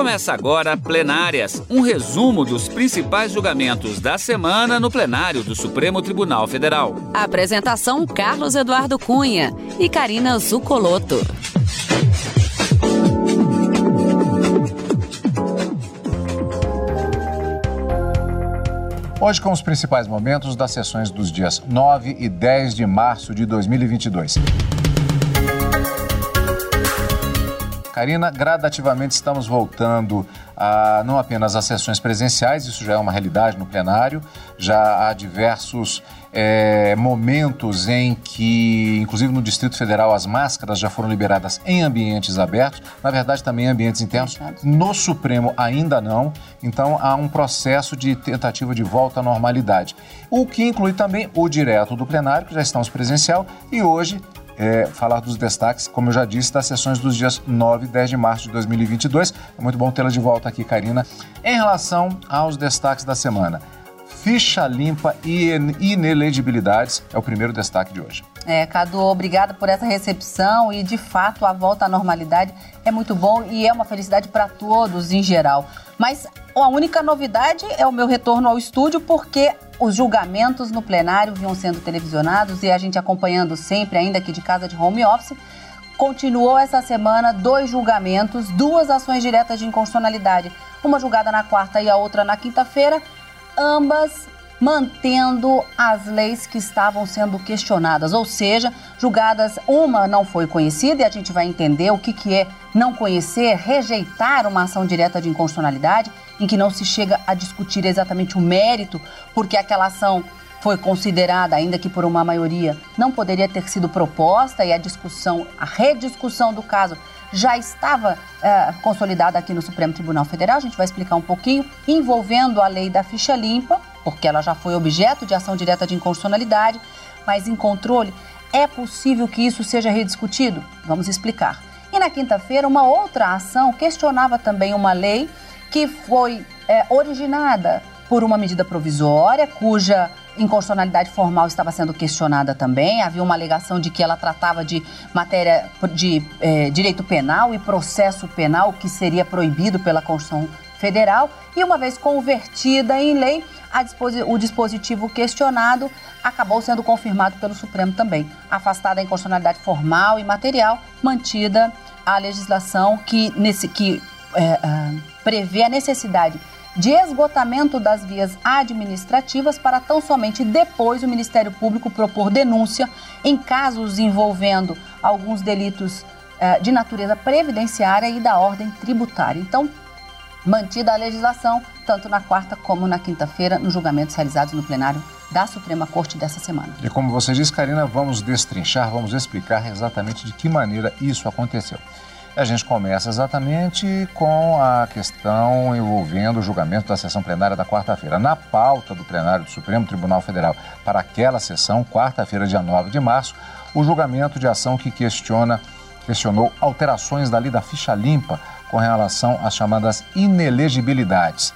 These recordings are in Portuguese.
Começa agora Plenárias, um resumo dos principais julgamentos da semana no plenário do Supremo Tribunal Federal. Apresentação Carlos Eduardo Cunha e Karina Zucoloto. Hoje com os principais momentos das sessões dos dias 9 e 10 de março de 2022. Karina, gradativamente estamos voltando a não apenas às sessões presenciais, isso já é uma realidade no plenário, já há diversos é, momentos em que, inclusive no Distrito Federal, as máscaras já foram liberadas em ambientes abertos, na verdade também em ambientes internos. No Supremo ainda não, então há um processo de tentativa de volta à normalidade. O que inclui também o direto do plenário, que já estamos presencial, e hoje é, falar dos destaques, como eu já disse, das sessões dos dias 9 e 10 de março de 2022. É muito bom tê-la de volta aqui, Karina. Em relação aos destaques da semana, ficha limpa e inelegibilidades é o primeiro destaque de hoje. É, Cadu, obrigada por essa recepção e, de fato, a volta à normalidade é muito bom e é uma felicidade para todos em geral. Mas a única novidade é o meu retorno ao estúdio, porque os julgamentos no plenário vinham sendo televisionados e a gente acompanhando sempre, ainda aqui de casa de home office. Continuou essa semana dois julgamentos, duas ações diretas de inconstitucionalidade, uma julgada na quarta e a outra na quinta-feira, ambas mantendo as leis que estavam sendo questionadas, ou seja, julgadas, uma não foi conhecida e a gente vai entender o que, que é não conhecer, rejeitar uma ação direta de inconstitucionalidade, em que não se chega a discutir exatamente o mérito, porque aquela ação foi considerada, ainda que por uma maioria, não poderia ter sido proposta e a discussão, a rediscussão do caso já estava é, consolidada aqui no Supremo Tribunal Federal. A gente vai explicar um pouquinho, envolvendo a lei da ficha limpa, porque ela já foi objeto de ação direta de inconstitucionalidade, mas em controle, é possível que isso seja rediscutido? Vamos explicar. E na quinta-feira, uma outra ação questionava também uma lei que foi é, originada por uma medida provisória, cuja inconstitucionalidade formal estava sendo questionada também. Havia uma alegação de que ela tratava de matéria de é, direito penal e processo penal, que seria proibido pela Constituição Federal. E uma vez convertida em lei, disposi o dispositivo questionado acabou sendo confirmado pelo Supremo também. Afastada a inconstitucionalidade formal e material, mantida a legislação que, nesse, que é, é, prevê a necessidade de esgotamento das vias administrativas para tão somente depois o Ministério Público propor denúncia em casos envolvendo alguns delitos eh, de natureza previdenciária e da ordem tributária. Então, mantida a legislação, tanto na quarta como na quinta-feira, nos julgamentos realizados no plenário da Suprema Corte dessa semana. E como você disse, Karina, vamos destrinchar, vamos explicar exatamente de que maneira isso aconteceu. A gente começa exatamente com a questão envolvendo o julgamento da sessão plenária da quarta-feira. Na pauta do plenário do Supremo Tribunal Federal para aquela sessão, quarta-feira, dia 9 de março, o julgamento de ação que questiona, questionou alterações da da ficha limpa com relação às chamadas inelegibilidades.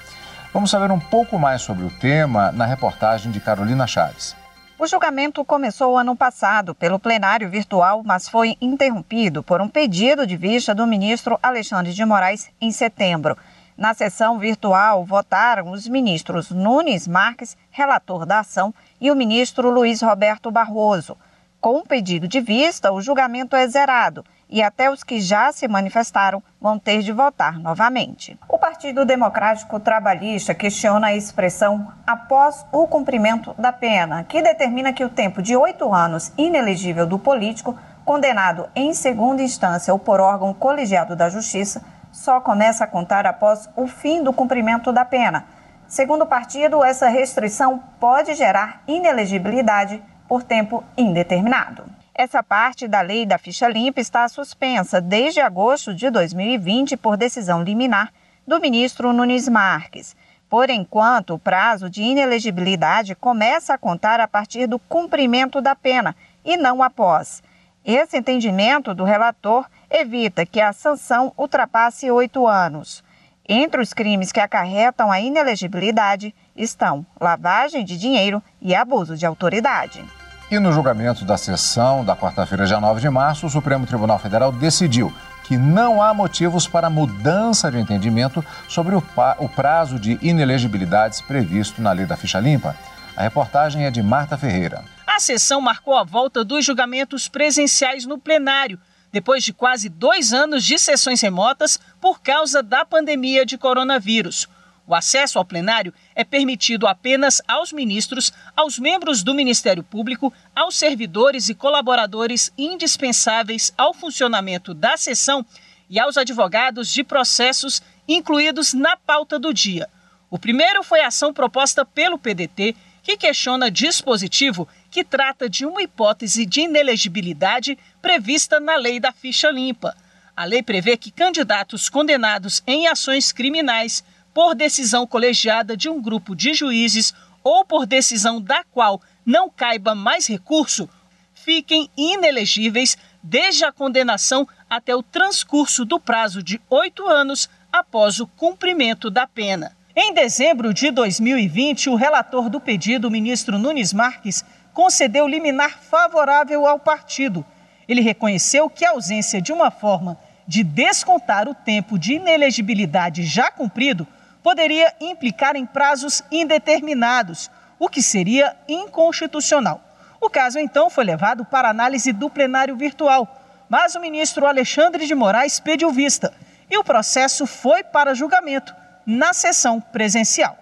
Vamos saber um pouco mais sobre o tema na reportagem de Carolina Chaves. O julgamento começou ano passado pelo plenário virtual, mas foi interrompido por um pedido de vista do ministro Alexandre de Moraes em setembro. Na sessão virtual, votaram os ministros Nunes Marques, relator da ação, e o ministro Luiz Roberto Barroso. Com o pedido de vista, o julgamento é zerado e até os que já se manifestaram vão ter de votar novamente. O Partido Democrático Trabalhista questiona a expressão após o cumprimento da pena, que determina que o tempo de oito anos inelegível do político, condenado em segunda instância ou por órgão colegiado da Justiça, só começa a contar após o fim do cumprimento da pena. Segundo o partido, essa restrição pode gerar inelegibilidade por tempo indeterminado. Essa parte da lei da ficha limpa está suspensa desde agosto de 2020 por decisão liminar do ministro Nunes Marques. Por enquanto, o prazo de inelegibilidade começa a contar a partir do cumprimento da pena e não após. Esse entendimento do relator evita que a sanção ultrapasse oito anos. Entre os crimes que acarretam a inelegibilidade estão lavagem de dinheiro e abuso de autoridade. E no julgamento da sessão da quarta-feira, dia 9 de março, o Supremo Tribunal Federal decidiu que não há motivos para mudança de entendimento sobre o prazo de inelegibilidades previsto na lei da ficha limpa. A reportagem é de Marta Ferreira. A sessão marcou a volta dos julgamentos presenciais no plenário, depois de quase dois anos de sessões remotas por causa da pandemia de coronavírus. O acesso ao plenário é permitido apenas aos ministros, aos membros do Ministério Público, aos servidores e colaboradores indispensáveis ao funcionamento da sessão e aos advogados de processos incluídos na pauta do dia. O primeiro foi a ação proposta pelo PDT, que questiona dispositivo que trata de uma hipótese de inelegibilidade prevista na lei da ficha limpa. A lei prevê que candidatos condenados em ações criminais por decisão colegiada de um grupo de juízes ou por decisão da qual não caiba mais recurso, fiquem inelegíveis desde a condenação até o transcurso do prazo de oito anos após o cumprimento da pena. Em dezembro de 2020, o relator do pedido, o ministro Nunes Marques, concedeu liminar favorável ao partido. Ele reconheceu que a ausência de uma forma de descontar o tempo de inelegibilidade já cumprido poderia implicar em prazos indeterminados, o que seria inconstitucional. O caso, então, foi levado para análise do plenário virtual, mas o ministro Alexandre de Moraes pediu vista e o processo foi para julgamento na sessão presencial.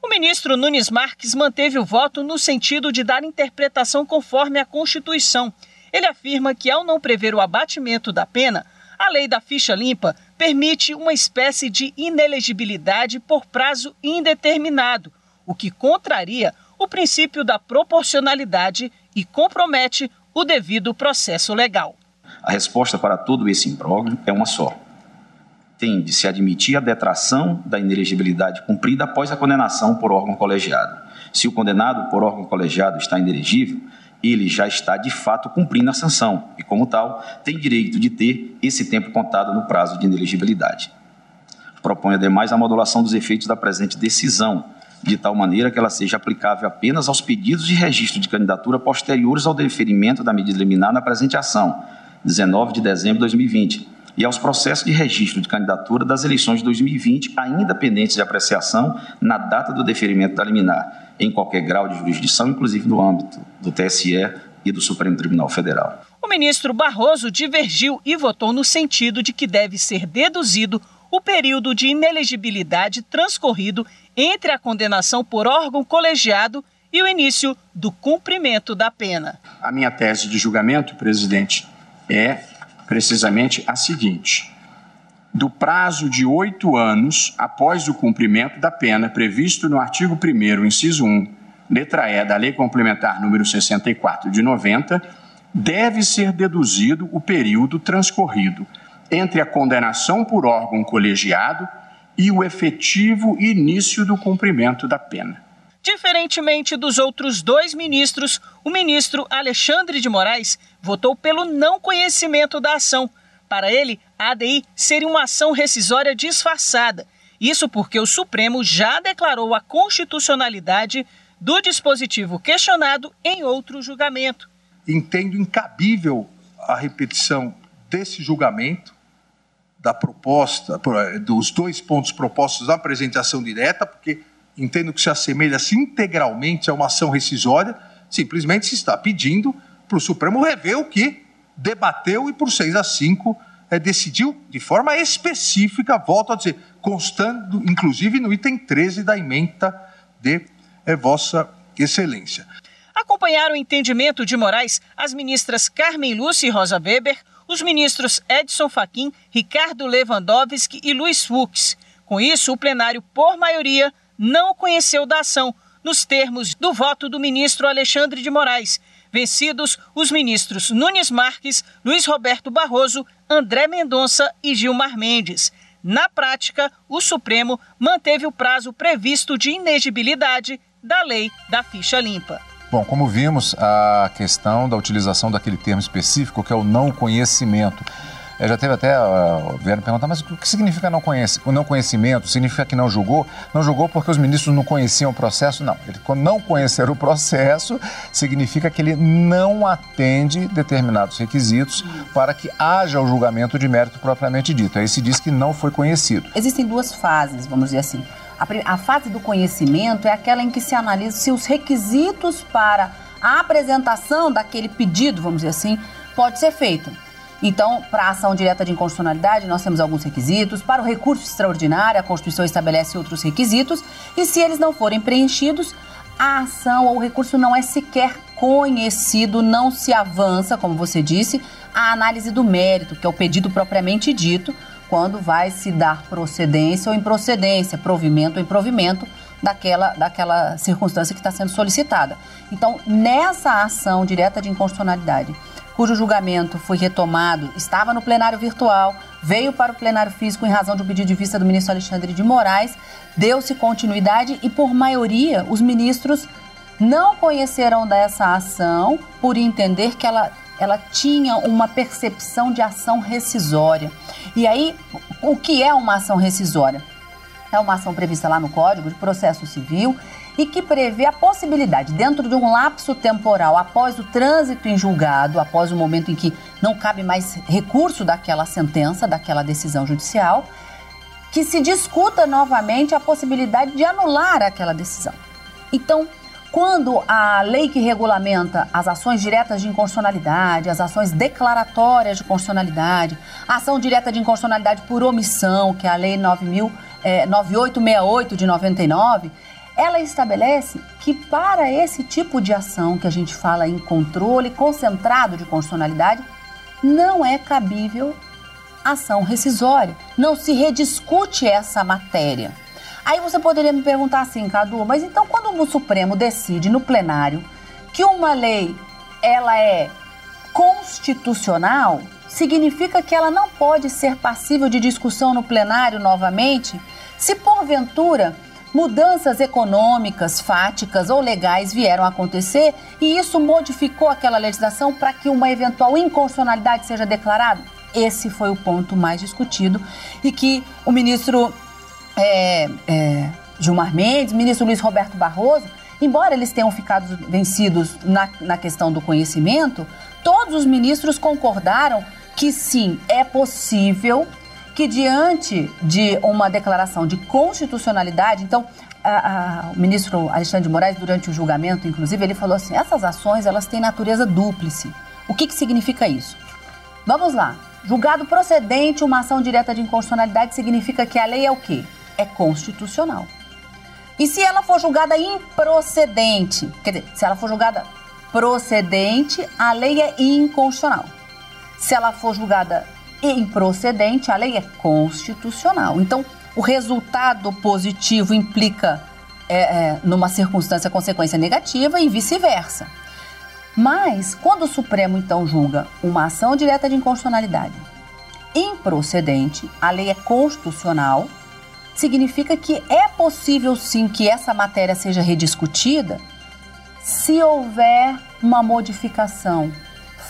O ministro Nunes Marques manteve o voto no sentido de dar interpretação conforme a Constituição. Ele afirma que, ao não prever o abatimento da pena, a lei da ficha limpa permite uma espécie de inelegibilidade por prazo indeterminado, o que contraria o princípio da proporcionalidade e compromete o devido processo legal. A resposta para todo esse imbróglio é uma só. Tem de se admitir a detração da inelegibilidade cumprida após a condenação por órgão colegiado. Se o condenado por órgão colegiado está inelegível, ele já está de fato cumprindo a sanção e, como tal, tem direito de ter esse tempo contado no prazo de inelegibilidade. Propõe, ademais, a modulação dos efeitos da presente decisão, de tal maneira que ela seja aplicável apenas aos pedidos de registro de candidatura posteriores ao deferimento da medida liminar na presente ação, 19 de dezembro de 2020, e aos processos de registro de candidatura das eleições de 2020, ainda pendentes de apreciação na data do deferimento da liminar, em qualquer grau de jurisdição, inclusive no âmbito do TSE e do Supremo Tribunal Federal. O ministro Barroso divergiu e votou no sentido de que deve ser deduzido o período de inelegibilidade transcorrido entre a condenação por órgão colegiado e o início do cumprimento da pena. A minha tese de julgamento, presidente, é precisamente a seguinte: do prazo de oito anos após o cumprimento da pena previsto no artigo 1, inciso 1, letra E da Lei Complementar número 64 de 90, deve ser deduzido o período transcorrido entre a condenação por órgão colegiado e o efetivo início do cumprimento da pena. Diferentemente dos outros dois ministros, o ministro Alexandre de Moraes votou pelo não conhecimento da ação. Para ele, a ADI seria uma ação rescisória disfarçada. Isso porque o Supremo já declarou a constitucionalidade do dispositivo questionado em outro julgamento. Entendo incabível a repetição desse julgamento, da proposta, dos dois pontos propostos da apresentação direta, porque entendo que se assemelha-se integralmente a uma ação rescisória, simplesmente se está pedindo para o Supremo rever o que debateu e por 6 a 5 é, decidiu de forma específica, volto a dizer, constando inclusive no item 13 da emenda de é, Vossa Excelência. Acompanharam o entendimento de Moraes as ministras Carmen Lúcia e Rosa Weber, os ministros Edson Fachin, Ricardo Lewandowski e Luiz Fux. Com isso, o plenário, por maioria, não conheceu da ação, nos termos do voto do ministro Alexandre de Moraes. Vencidos os ministros Nunes Marques, Luiz Roberto Barroso, André Mendonça e Gilmar Mendes. Na prática, o Supremo manteve o prazo previsto de inegibilidade da lei da ficha limpa. Bom, como vimos, a questão da utilização daquele termo específico que é o não conhecimento Já teve até, uh, vieram perguntar, mas o que significa não, conhece, não conhecimento? Significa que não julgou? Não julgou porque os ministros não conheciam o processo? Não. Ele, não conhecer o processo significa que ele não atende determinados requisitos para que haja o julgamento de mérito propriamente dito. Aí se diz que não foi conhecido. Existem duas fases, vamos dizer assim. A, a fase do conhecimento é aquela em que se analisa se os requisitos para a apresentação daquele pedido, vamos dizer assim, pode ser feito. Então, para a ação direta de inconstitucionalidade, nós temos alguns requisitos. Para o recurso extraordinário, a Constituição estabelece outros requisitos. E se eles não forem preenchidos, a ação ou o recurso não é sequer conhecido, não se avança, como você disse, a análise do mérito, que é o pedido propriamente dito, quando vai se dar procedência ou improcedência, provimento ou improvimento daquela, daquela circunstância que está sendo solicitada. Então, nessa ação direta de inconstitucionalidade, cujo julgamento foi retomado, estava no plenário virtual, veio para o plenário físico em razão de um pedido de vista do ministro Alexandre de Moraes, deu-se continuidade e, por maioria, os ministros não conheceram dessa ação por entender que ela, ela tinha uma percepção de ação rescisória. E aí, o que é uma ação rescisória? É uma ação prevista lá no Código de Processo Civil e que prevê a possibilidade, dentro de um lapso temporal, após o trânsito em julgado, após o momento em que não cabe mais recurso daquela sentença, daquela decisão judicial, que se discuta novamente a possibilidade de anular aquela decisão. Então, quando a lei que regulamenta as ações diretas de inconstitucionalidade, as ações declaratórias de constitucionalidade, ação direta de inconstitucionalidade por omissão, que é a Lei 9.000, é, 9868 de 99, ela estabelece que para esse tipo de ação que a gente fala em controle concentrado de constitucionalidade, não é cabível ação rescisória. Não se rediscute essa matéria. Aí você poderia me perguntar assim, Cadu, mas então quando o Supremo decide no plenário que uma lei ela é constitucional, significa que ela não pode ser passível de discussão no plenário novamente, se porventura mudanças econômicas, fáticas ou legais vieram a acontecer e isso modificou aquela legislação para que uma eventual inconstitucionalidade seja declarada? Esse foi o ponto mais discutido e que o ministro é, é, Gilmar Mendes, ministro Luiz Roberto Barroso, embora eles tenham ficado vencidos na, na questão do conhecimento, todos os ministros concordaram que sim, é possível que diante de uma declaração de constitucionalidade, então a, a, o ministro Alexandre de Moraes, durante o julgamento, inclusive, ele falou assim: essas ações elas têm natureza dúplice. O que, que significa isso? Vamos lá. Julgado procedente uma ação direta de inconstitucionalidade significa que a lei é o quê? É constitucional. E se ela for julgada improcedente, quer dizer, se ela for julgada procedente, a lei é inconstitucional. Se ela for julgada improcedente, a lei é constitucional. Então, o resultado positivo implica é, é, numa circunstância consequência negativa e vice-versa. Mas, quando o Supremo então julga uma ação direta de inconstitucionalidade improcedente, a lei é constitucional, significa que é possível sim que essa matéria seja rediscutida se houver uma modificação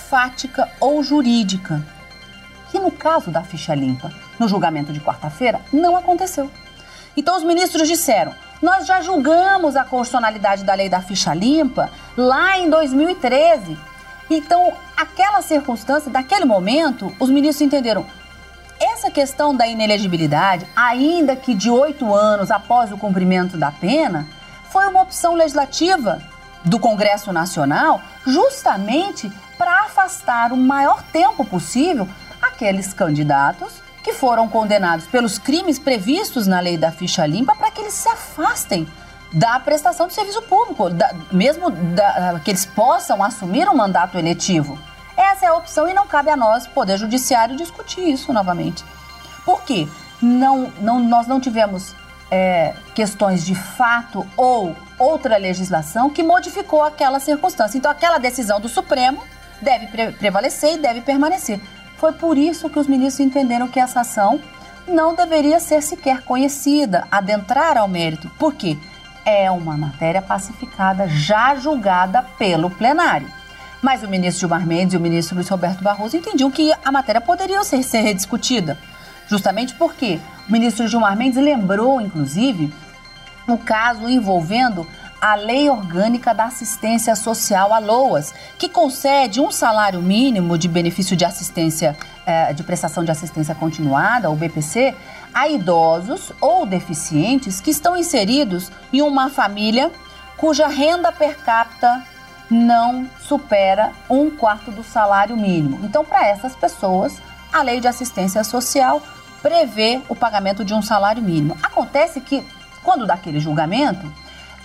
fática ou jurídica que no caso da ficha limpa, no julgamento de quarta-feira, não aconteceu. Então os ministros disseram: nós já julgamos a constitucionalidade da lei da ficha limpa lá em 2013. Então, aquela circunstância, daquele momento, os ministros entenderam. Essa questão da inelegibilidade, ainda que de oito anos após o cumprimento da pena, foi uma opção legislativa do Congresso Nacional justamente para afastar o maior tempo possível aqueles candidatos que foram condenados pelos crimes previstos na lei da ficha limpa para que eles se afastem da prestação de serviço público, da, mesmo da, que eles possam assumir um mandato eletivo. Essa é a opção e não cabe a nós, Poder Judiciário, discutir isso novamente. Por quê? Não, não, nós não tivemos é, questões de fato ou outra legislação que modificou aquela circunstância. Então, aquela decisão do Supremo deve pre prevalecer e deve permanecer. Foi por isso que os ministros entenderam que essa ação não deveria ser sequer conhecida, adentrar ao mérito. Por quê? É uma matéria pacificada, já julgada pelo plenário. Mas o ministro Gilmar Mendes e o ministro Luiz Roberto Barroso entendiam que a matéria poderia ser, ser rediscutida. Justamente porque o ministro Gilmar Mendes lembrou, inclusive, o caso envolvendo a Lei Orgânica da Assistência Social, a LOAS, que concede um salário mínimo de benefício de assistência, eh, de prestação de assistência continuada, o BPC, a idosos ou deficientes que estão inseridos em uma família cuja renda per capita não supera um quarto do salário mínimo. Então, para essas pessoas, a lei de assistência social prevê o pagamento de um salário mínimo. Acontece que, quando daquele julgamento,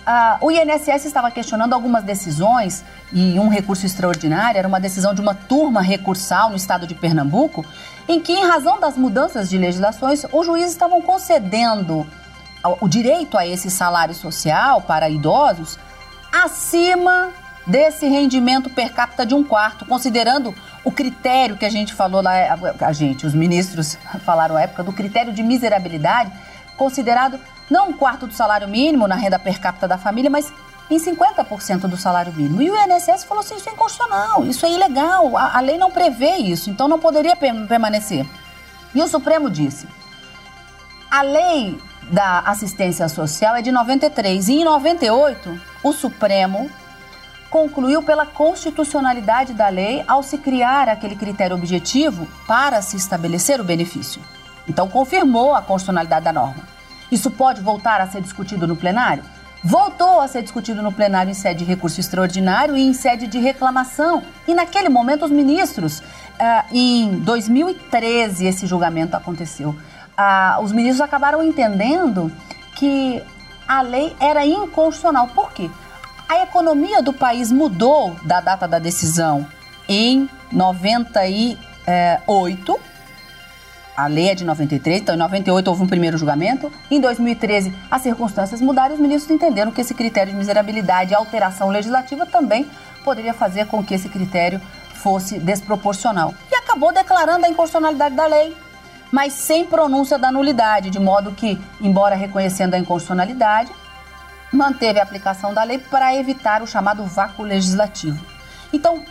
ah, o INSS estava questionando algumas decisões e um recurso extraordinário era uma decisão de uma turma recursal no estado de Pernambuco, em que, em razão das mudanças de legislações, os juízes estavam concedendo o direito a esse salário social para idosos acima desse rendimento per capita de um quarto, considerando o critério que a gente falou lá, a gente, os ministros falaram à época, do critério de miserabilidade, considerado não um quarto do salário mínimo na renda per capita da família, mas em 50% do salário mínimo. E o INSS falou assim: isso é inconstitucional, isso é ilegal, a, a lei não prevê isso, então não poderia permanecer. E o Supremo disse: a lei da assistência social é de 93 e em 98 o Supremo concluiu pela constitucionalidade da lei ao se criar aquele critério objetivo para se estabelecer o benefício. Então confirmou a constitucionalidade da norma. Isso pode voltar a ser discutido no plenário? Voltou a ser discutido no plenário em sede de recurso extraordinário e em sede de reclamação. E naquele momento, os ministros, ah, em 2013, esse julgamento aconteceu. Ah, os ministros acabaram entendendo que a lei era inconstitucional. Por quê? A economia do país mudou da data da decisão em 98 a lei é de 93, então em 98 houve um primeiro julgamento. Em 2013, as circunstâncias mudaram e os ministros entenderam que esse critério de miserabilidade e alteração legislativa também poderia fazer com que esse critério fosse desproporcional. E acabou declarando a inconstitucionalidade da lei, mas sem pronúncia da nulidade, de modo que, embora reconhecendo a inconstitucionalidade, manteve a aplicação da lei para evitar o chamado vácuo legislativo. Então,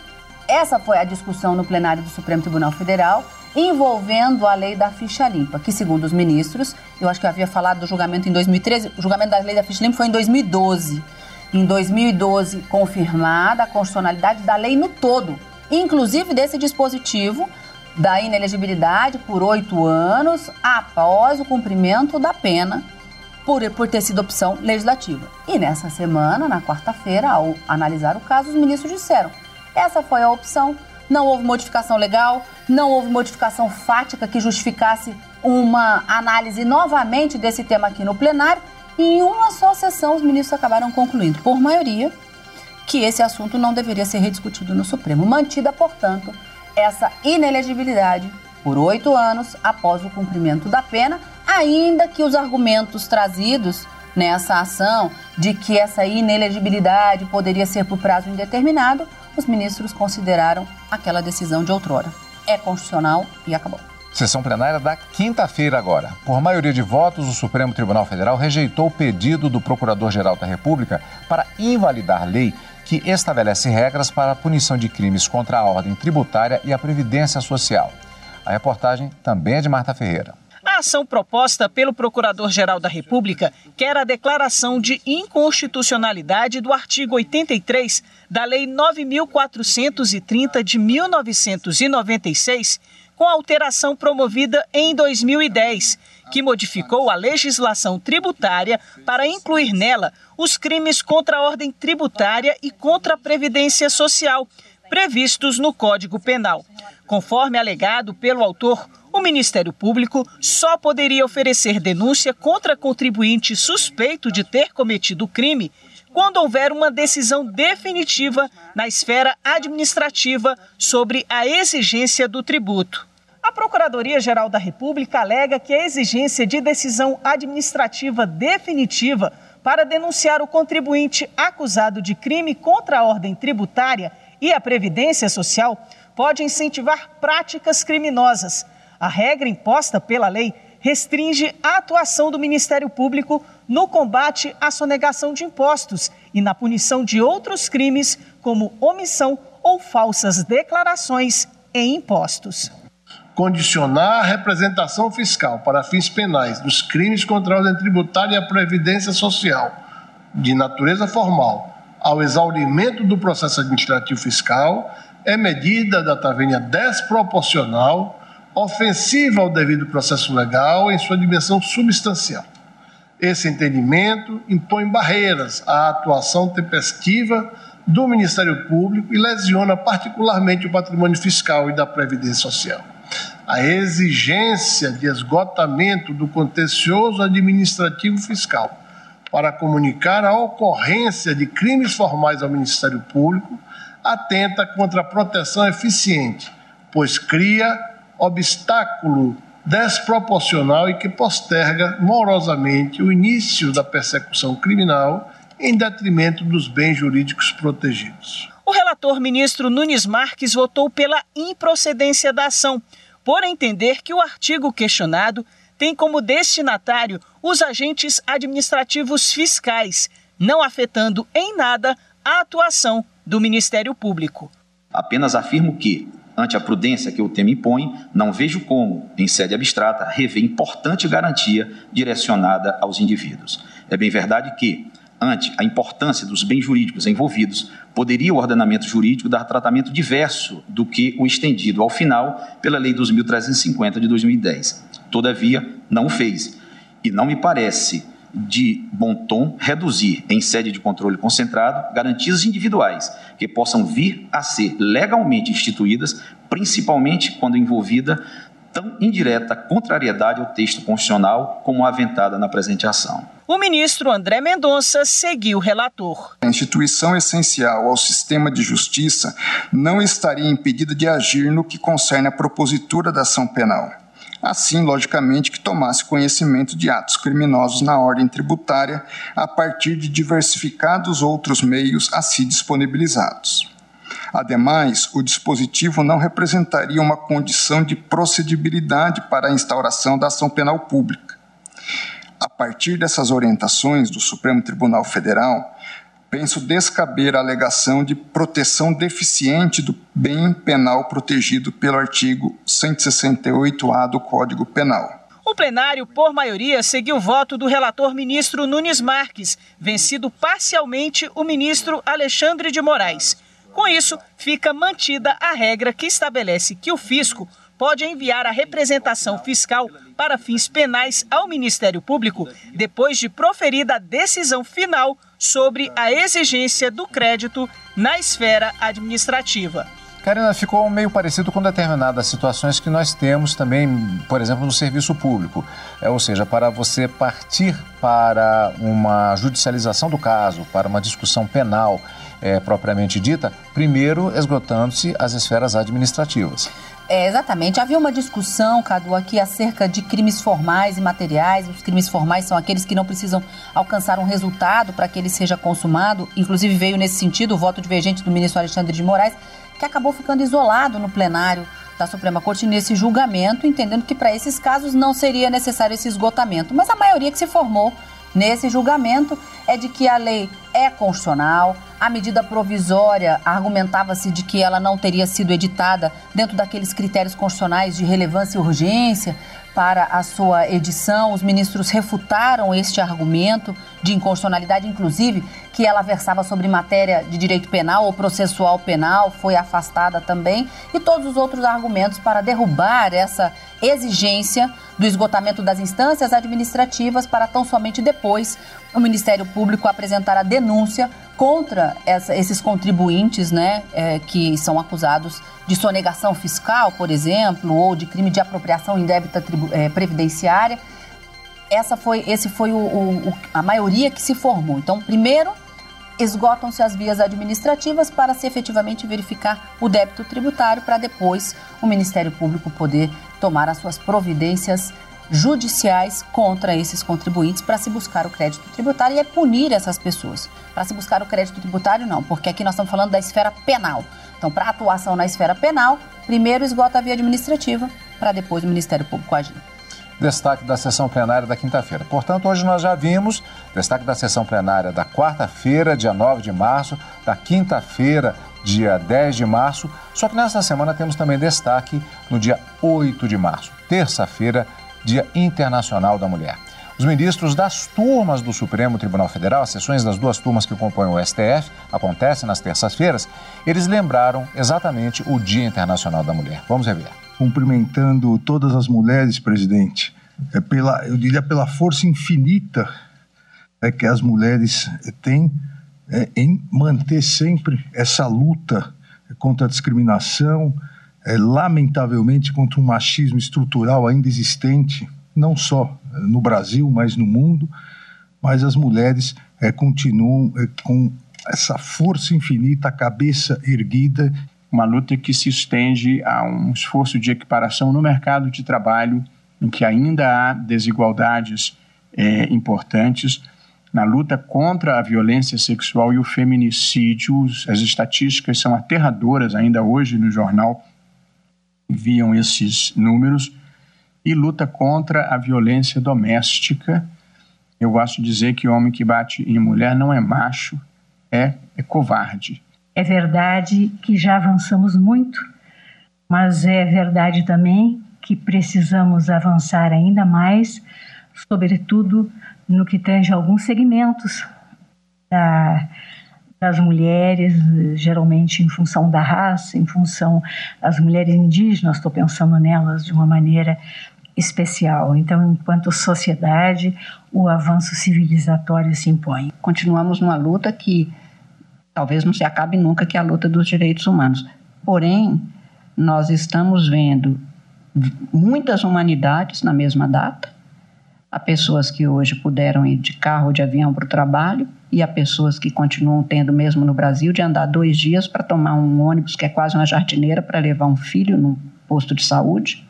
essa foi a discussão no plenário do Supremo Tribunal Federal envolvendo a lei da ficha limpa, que segundo os ministros, eu acho que eu havia falado do julgamento em 2013, o julgamento da lei da ficha limpa foi em 2012. Em 2012, confirmada a constitucionalidade da lei no todo, inclusive desse dispositivo da inelegibilidade por oito anos após o cumprimento da pena por, por ter sido opção legislativa. E nessa semana, na quarta-feira, ao analisar o caso, os ministros disseram: essa foi a opção não houve modificação legal, não houve modificação fática que justificasse uma análise novamente desse tema aqui no plenário. E em uma só sessão, os ministros acabaram concluindo, por maioria, que esse assunto não deveria ser rediscutido no Supremo. Mantida, portanto, essa inelegibilidade por oito anos após o cumprimento da pena, ainda que os argumentos trazidos nessa ação de que essa inelegibilidade poderia ser por prazo indeterminado os ministros consideraram aquela decisão de outrora. É constitucional e acabou. Sessão plenária da quinta-feira agora. Por maioria de votos, o Supremo Tribunal Federal rejeitou o pedido do Procurador-Geral da República para invalidar lei que estabelece regras para a punição de crimes contra a ordem tributária e a previdência social. A reportagem também é de Marta Ferreira. A ação proposta pelo Procurador-Geral da República quer a declaração de inconstitucionalidade do artigo 83 da Lei 9430 de 1996, com alteração promovida em 2010, que modificou a legislação tributária para incluir nela os crimes contra a ordem tributária e contra a previdência social, previstos no Código Penal. Conforme alegado pelo autor, o Ministério Público só poderia oferecer denúncia contra contribuinte suspeito de ter cometido o crime quando houver uma decisão definitiva na esfera administrativa sobre a exigência do tributo. A Procuradoria-Geral da República alega que a exigência de decisão administrativa definitiva para denunciar o contribuinte acusado de crime contra a ordem tributária e a previdência social pode incentivar práticas criminosas a regra imposta pela lei restringe a atuação do Ministério Público no combate à sonegação de impostos e na punição de outros crimes, como omissão ou falsas declarações em impostos. Condicionar a representação fiscal para fins penais dos crimes contra a ordem tributária e a previdência social de natureza formal ao exaurimento do processo administrativo fiscal é medida da tavenha desproporcional, ofensiva ao devido processo legal em sua dimensão substancial. Esse entendimento impõe barreiras à atuação tempestiva do Ministério Público e lesiona particularmente o patrimônio fiscal e da Previdência Social. A exigência de esgotamento do contencioso administrativo fiscal para comunicar a ocorrência de crimes formais ao Ministério Público atenta contra a proteção eficiente, pois cria obstáculo desproporcional e que posterga morosamente o início da persecução criminal em detrimento dos bens jurídicos protegidos. O relator ministro Nunes Marques votou pela improcedência da ação, por entender que o artigo questionado tem como destinatário os agentes administrativos fiscais, não afetando em nada a atuação do Ministério Público. Apenas afirmo que, ante a prudência que o tema impõe, não vejo como, em sede abstrata, rever importante garantia direcionada aos indivíduos. É bem verdade que, ante a importância dos bens jurídicos envolvidos, poderia o ordenamento jurídico dar tratamento diverso do que o estendido ao final pela Lei 2.350 de 2010. Todavia, não o fez. E não me parece de bom tom reduzir, em sede de controle concentrado, garantias individuais que possam vir a ser legalmente instituídas, principalmente quando envolvida tão indireta contrariedade ao texto constitucional como aventada na presente ação. O ministro André Mendonça seguiu o relator. A instituição essencial ao sistema de justiça não estaria impedida de agir no que concerne a propositura da ação penal assim, logicamente, que tomasse conhecimento de atos criminosos na ordem tributária a partir de diversificados outros meios a si disponibilizados. Ademais, o dispositivo não representaria uma condição de procedibilidade para a instauração da ação penal pública. A partir dessas orientações do Supremo Tribunal Federal, penso descaber a alegação de proteção deficiente do bem penal protegido pelo artigo 168-A do Código Penal. O plenário, por maioria, seguiu o voto do relator ministro Nunes Marques, vencido parcialmente o ministro Alexandre de Moraes. Com isso, fica mantida a regra que estabelece que o fisco pode enviar a representação fiscal para fins penais ao Ministério Público depois de proferida a decisão final sobre a exigência do crédito na esfera administrativa. Karina, ficou meio parecido com determinadas situações que nós temos também, por exemplo, no serviço público. É, ou seja, para você partir para uma judicialização do caso, para uma discussão penal é, propriamente dita, primeiro esgotando-se as esferas administrativas. É, exatamente. Havia uma discussão, Cadu, aqui acerca de crimes formais e materiais. Os crimes formais são aqueles que não precisam alcançar um resultado para que ele seja consumado. Inclusive, veio nesse sentido o voto divergente do ministro Alexandre de Moraes, que acabou ficando isolado no plenário da Suprema Corte nesse julgamento, entendendo que para esses casos não seria necessário esse esgotamento. Mas a maioria que se formou nesse julgamento é de que a lei é constitucional, a medida provisória argumentava-se de que ela não teria sido editada dentro daqueles critérios constitucionais de relevância e urgência para a sua edição. Os ministros refutaram este argumento de inconstitucionalidade, inclusive que ela versava sobre matéria de direito penal ou processual penal, foi afastada também, e todos os outros argumentos para derrubar essa exigência do esgotamento das instâncias administrativas para tão somente depois o Ministério Público apresentar a denúncia contra essa, esses contribuintes né, é, que são acusados de sonegação fiscal, por exemplo, ou de crime de apropriação indébita é, previdenciária. Essa foi, esse foi o, o, a maioria que se formou. Então, primeiro, esgotam-se as vias administrativas para se efetivamente verificar o débito tributário, para depois o Ministério Público poder tomar as suas providências judiciais contra esses contribuintes para se buscar o crédito tributário e é punir essas pessoas. Para se buscar o crédito tributário, não, porque aqui nós estamos falando da esfera penal. Então, para atuação na esfera penal, primeiro esgota a via administrativa, para depois o Ministério Público agir destaque da sessão plenária da quinta-feira. Portanto, hoje nós já vimos destaque da sessão plenária da quarta-feira, dia 9 de março, da quinta-feira, dia 10 de março, só que nesta semana temos também destaque no dia 8 de março, terça-feira, Dia Internacional da Mulher. Os ministros das turmas do Supremo Tribunal Federal, as sessões das duas turmas que compõem o STF, acontecem nas terças-feiras, eles lembraram exatamente o Dia Internacional da Mulher. Vamos rever. Cumprimentando todas as mulheres, presidente, é pela, eu diria pela força infinita é, que as mulheres têm é, em manter sempre essa luta contra a discriminação, é, lamentavelmente contra um machismo estrutural ainda existente não só no Brasil, mas no mundo, mas as mulheres é, continuam é, com essa força infinita, a cabeça erguida. Uma luta que se estende a um esforço de equiparação no mercado de trabalho, em que ainda há desigualdades é, importantes, na luta contra a violência sexual e o feminicídio. As estatísticas são aterradoras ainda hoje no jornal, viam esses números e luta contra a violência doméstica. Eu gosto de dizer que homem que bate em mulher não é macho, é, é covarde. É verdade que já avançamos muito, mas é verdade também que precisamos avançar ainda mais, sobretudo no que tange alguns segmentos da, das mulheres, geralmente em função da raça, em função das mulheres indígenas, estou pensando nelas de uma maneira especial. Então, enquanto sociedade, o avanço civilizatório se impõe. Continuamos numa luta que talvez não se acabe nunca, que é a luta dos direitos humanos. Porém, nós estamos vendo muitas humanidades na mesma data. Há pessoas que hoje puderam ir de carro ou de avião para o trabalho, e há pessoas que continuam tendo, mesmo no Brasil, de andar dois dias para tomar um ônibus que é quase uma jardineira para levar um filho no posto de saúde.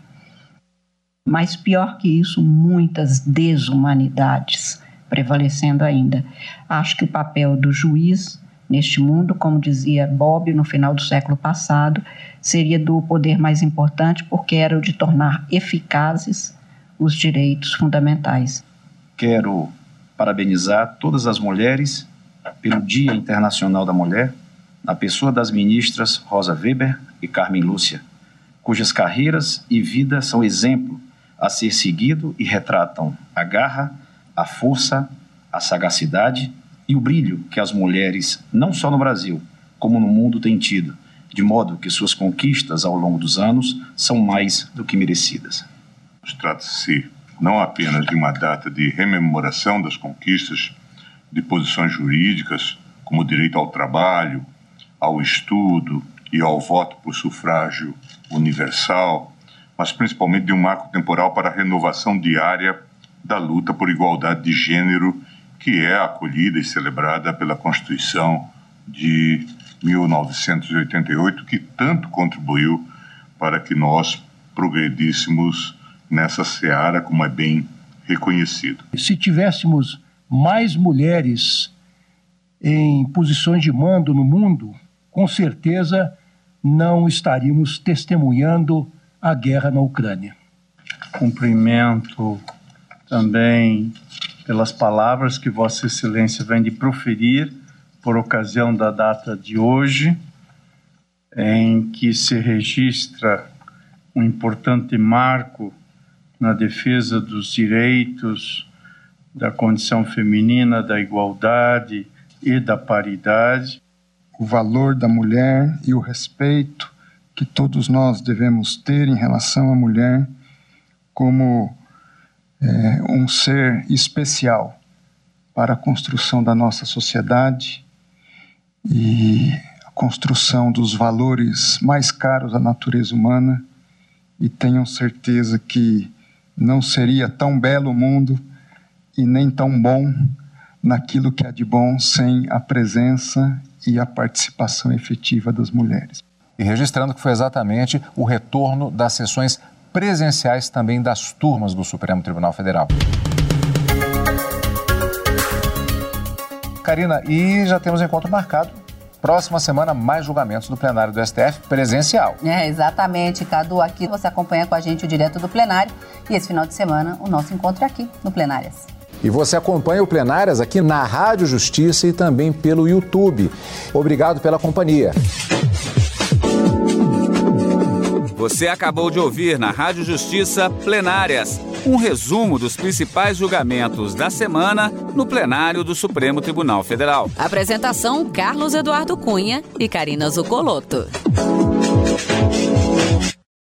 Mas pior que isso, muitas desumanidades prevalecendo ainda. Acho que o papel do juiz neste mundo, como dizia Bob no final do século passado, seria do poder mais importante porque era o de tornar eficazes os direitos fundamentais. Quero parabenizar todas as mulheres pelo Dia Internacional da Mulher, na pessoa das ministras Rosa Weber e Carmen Lúcia, cujas carreiras e vida são exemplo a ser seguido e retratam a garra, a força, a sagacidade e o brilho que as mulheres, não só no Brasil, como no mundo, têm tido, de modo que suas conquistas ao longo dos anos são mais do que merecidas. Trata-se não apenas de uma data de rememoração das conquistas de posições jurídicas, como o direito ao trabalho, ao estudo e ao voto por sufrágio universal, mas principalmente de um marco temporal para a renovação diária da luta por igualdade de gênero, que é acolhida e celebrada pela Constituição de 1988, que tanto contribuiu para que nós progredíssemos nessa seara, como é bem reconhecido. Se tivéssemos mais mulheres em posições de mando no mundo, com certeza não estaríamos testemunhando a guerra na Ucrânia. Cumprimento também pelas palavras que Vossa Excelência vem de proferir por ocasião da data de hoje, em que se registra um importante marco na defesa dos direitos, da condição feminina, da igualdade e da paridade. O valor da mulher e o respeito que todos nós devemos ter em relação à mulher como é, um ser especial para a construção da nossa sociedade e a construção dos valores mais caros à natureza humana. E tenham certeza que não seria tão belo o mundo e nem tão bom naquilo que há de bom sem a presença e a participação efetiva das mulheres e registrando que foi exatamente o retorno das sessões presenciais também das turmas do Supremo Tribunal Federal. Karina, e já temos encontro marcado. Próxima semana, mais julgamentos do plenário do STF presencial. É, exatamente, Cadu. Aqui você acompanha com a gente o direto do plenário. E esse final de semana, o nosso encontro aqui no Plenárias. E você acompanha o Plenárias aqui na Rádio Justiça e também pelo YouTube. Obrigado pela companhia. Você acabou de ouvir na Rádio Justiça Plenárias um resumo dos principais julgamentos da semana no plenário do Supremo Tribunal Federal. Apresentação: Carlos Eduardo Cunha e Karina Zucolotto.